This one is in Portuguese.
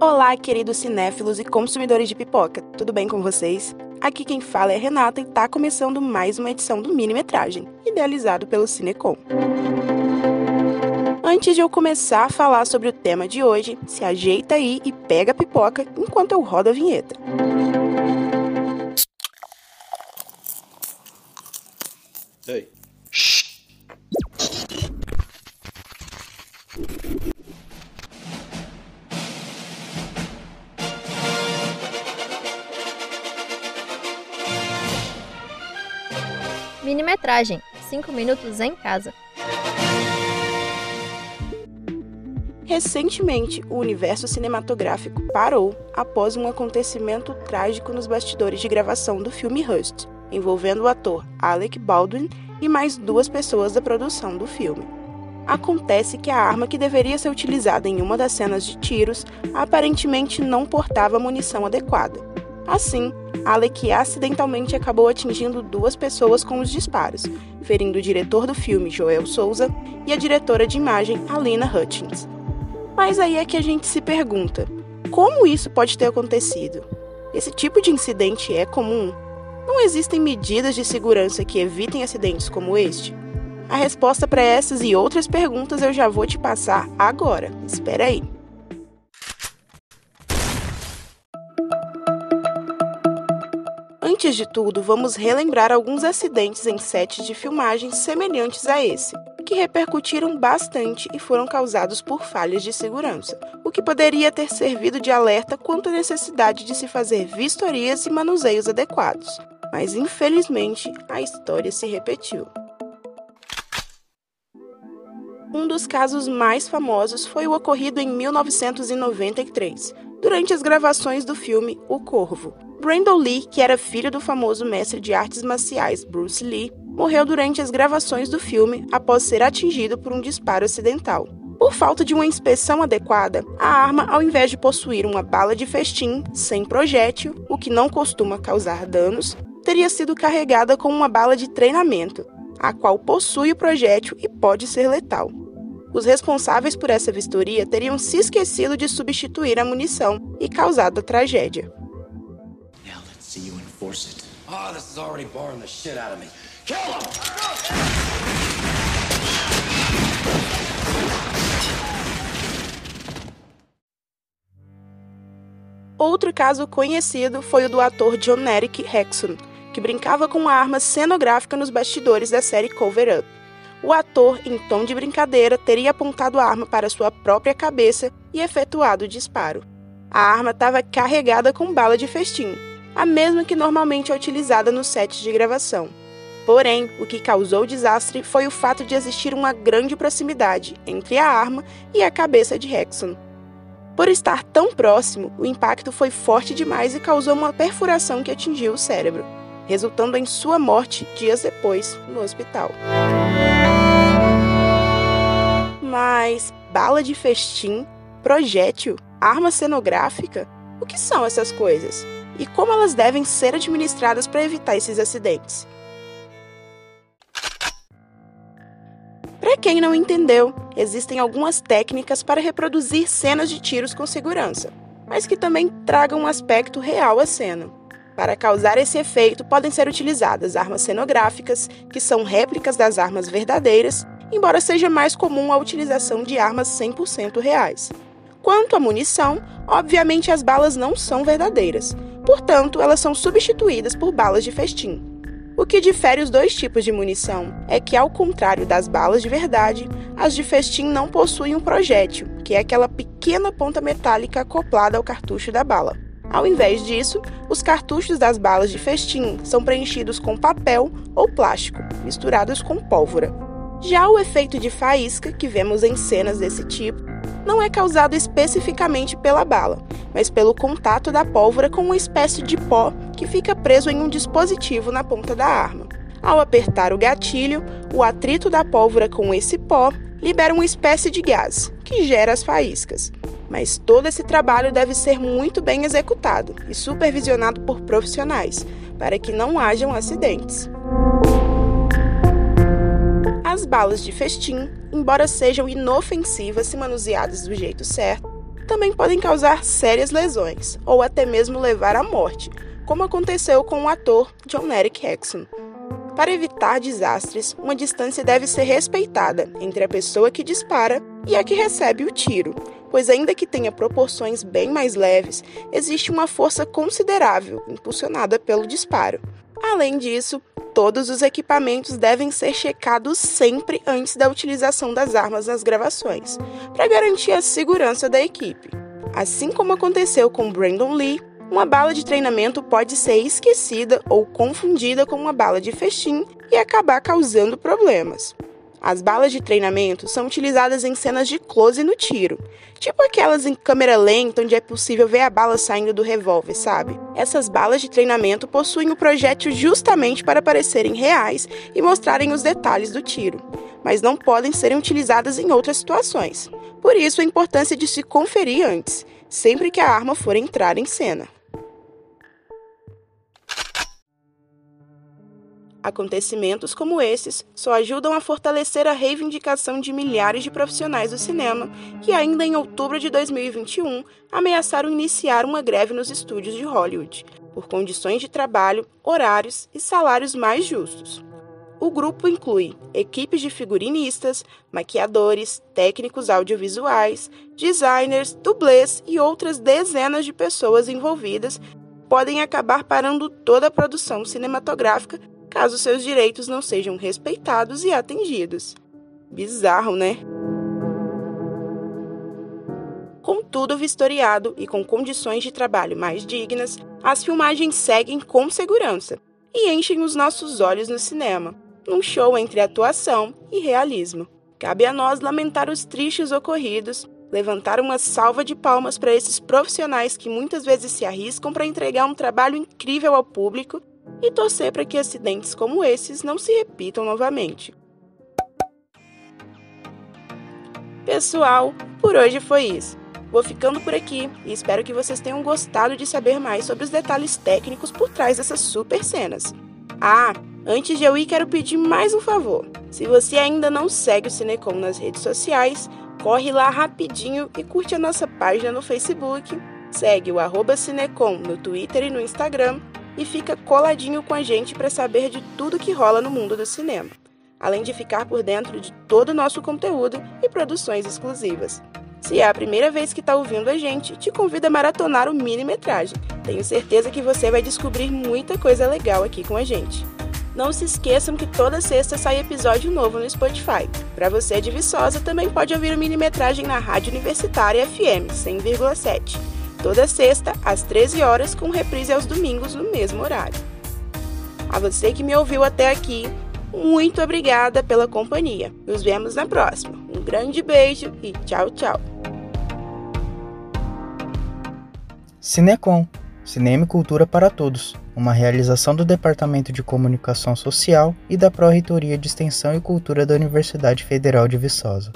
Olá, queridos cinéfilos e consumidores de pipoca, tudo bem com vocês? Aqui quem fala é Renata e tá começando mais uma edição do Minimetragem, idealizado pelo Cinecom. Antes de eu começar a falar sobre o tema de hoje, se ajeita aí e pega a pipoca enquanto eu rodo a vinheta. Ei. Minimetragem 5 minutos em casa. Recentemente, o universo cinematográfico parou após um acontecimento trágico nos bastidores de gravação do filme Rust, envolvendo o ator Alec Baldwin e mais duas pessoas da produção do filme. Acontece que a arma que deveria ser utilizada em uma das cenas de tiros aparentemente não portava munição adequada. Assim, Alec acidentalmente acabou atingindo duas pessoas com os disparos, ferindo o diretor do filme, Joel Souza, e a diretora de imagem, Alina Hutchins. Mas aí é que a gente se pergunta: como isso pode ter acontecido? Esse tipo de incidente é comum? Não existem medidas de segurança que evitem acidentes como este? A resposta para essas e outras perguntas eu já vou te passar agora. Espera aí. Antes de tudo, vamos relembrar alguns acidentes em sets de filmagens semelhantes a esse, que repercutiram bastante e foram causados por falhas de segurança, o que poderia ter servido de alerta quanto à necessidade de se fazer vistorias e manuseios adequados. Mas infelizmente, a história se repetiu. Um dos casos mais famosos foi o ocorrido em 1993, durante as gravações do filme O Corvo. Brandon Lee, que era filho do famoso mestre de artes marciais Bruce Lee, morreu durante as gravações do filme após ser atingido por um disparo acidental. Por falta de uma inspeção adequada, a arma, ao invés de possuir uma bala de festim sem projétil, o que não costuma causar danos, teria sido carregada com uma bala de treinamento, a qual possui o projétil e pode ser letal. Os responsáveis por essa vistoria teriam se esquecido de substituir a munição e causado a tragédia. Outro caso conhecido foi o do ator John Eric Hexon, que brincava com uma arma cenográfica nos bastidores da série Cover Up. O ator, em tom de brincadeira, teria apontado a arma para sua própria cabeça e efetuado o disparo. A arma estava carregada com bala de festim, a mesma que normalmente é utilizada nos sets de gravação. Porém, o que causou o desastre foi o fato de existir uma grande proximidade entre a arma e a cabeça de Rexon. Por estar tão próximo, o impacto foi forte demais e causou uma perfuração que atingiu o cérebro resultando em sua morte dias depois no hospital. Mas bala de festim, projétil, arma cenográfica, o que são essas coisas? E como elas devem ser administradas para evitar esses acidentes? Para quem não entendeu, existem algumas técnicas para reproduzir cenas de tiros com segurança, mas que também tragam um aspecto real à cena. Para causar esse efeito, podem ser utilizadas armas cenográficas, que são réplicas das armas verdadeiras, embora seja mais comum a utilização de armas 100% reais. Quanto à munição, obviamente as balas não são verdadeiras, portanto, elas são substituídas por balas de festim. O que difere os dois tipos de munição é que, ao contrário das balas de verdade, as de festim não possuem um projétil, que é aquela pequena ponta metálica acoplada ao cartucho da bala. Ao invés disso, os cartuchos das balas de festim são preenchidos com papel ou plástico, misturados com pólvora. Já o efeito de faísca, que vemos em cenas desse tipo, não é causado especificamente pela bala, mas pelo contato da pólvora com uma espécie de pó que fica preso em um dispositivo na ponta da arma. Ao apertar o gatilho, o atrito da pólvora com esse pó libera uma espécie de gás, que gera as faíscas mas todo esse trabalho deve ser muito bem executado e supervisionado por profissionais, para que não hajam acidentes. As balas de festim, embora sejam inofensivas se manuseadas do jeito certo, também podem causar sérias lesões ou até mesmo levar à morte, como aconteceu com o ator John Eric Hexon. Para evitar desastres, uma distância deve ser respeitada entre a pessoa que dispara e a que recebe o tiro, pois, ainda que tenha proporções bem mais leves, existe uma força considerável impulsionada pelo disparo. Além disso, todos os equipamentos devem ser checados sempre antes da utilização das armas nas gravações, para garantir a segurança da equipe. Assim como aconteceu com Brandon Lee, uma bala de treinamento pode ser esquecida ou confundida com uma bala de festim e acabar causando problemas. As balas de treinamento são utilizadas em cenas de close no tiro, tipo aquelas em câmera lenta onde é possível ver a bala saindo do revólver, sabe? Essas balas de treinamento possuem o projétil justamente para parecerem reais e mostrarem os detalhes do tiro, mas não podem ser utilizadas em outras situações. Por isso a importância de se conferir antes, sempre que a arma for entrar em cena. Acontecimentos como esses só ajudam a fortalecer a reivindicação de milhares de profissionais do cinema que, ainda em outubro de 2021, ameaçaram iniciar uma greve nos estúdios de Hollywood, por condições de trabalho, horários e salários mais justos. O grupo inclui equipes de figurinistas, maquiadores, técnicos audiovisuais, designers, dublês e outras dezenas de pessoas envolvidas podem acabar parando toda a produção cinematográfica caso seus direitos não sejam respeitados e atendidos. Bizarro, né? Com tudo vistoriado e com condições de trabalho mais dignas, as filmagens seguem com segurança e enchem os nossos olhos no cinema, num show entre atuação e realismo. Cabe a nós lamentar os tristes ocorridos, levantar uma salva de palmas para esses profissionais que muitas vezes se arriscam para entregar um trabalho incrível ao público e torcer para que acidentes como esses não se repitam novamente. Pessoal, por hoje foi isso. Vou ficando por aqui e espero que vocês tenham gostado de saber mais sobre os detalhes técnicos por trás dessas super cenas. Ah, antes de eu ir, quero pedir mais um favor. Se você ainda não segue o Cinecom nas redes sociais, corre lá rapidinho e curte a nossa página no Facebook. Segue o arroba Cinecom no Twitter e no Instagram e fica coladinho com a gente para saber de tudo que rola no mundo do cinema, além de ficar por dentro de todo o nosso conteúdo e produções exclusivas. Se é a primeira vez que está ouvindo a gente, te convido a maratonar o mini-metragem. Tenho certeza que você vai descobrir muita coisa legal aqui com a gente. Não se esqueçam que toda sexta sai episódio novo no Spotify. Para você de Viçosa, também pode ouvir o mini-metragem na Rádio Universitária FM 100,7 toda sexta às 13 horas com reprise aos domingos no mesmo horário. A você que me ouviu até aqui, muito obrigada pela companhia. Nos vemos na próxima. Um grande beijo e tchau, tchau. Cinecom, Cinema e Cultura para Todos, uma realização do Departamento de Comunicação Social e da Pró-Reitoria de Extensão e Cultura da Universidade Federal de Viçosa.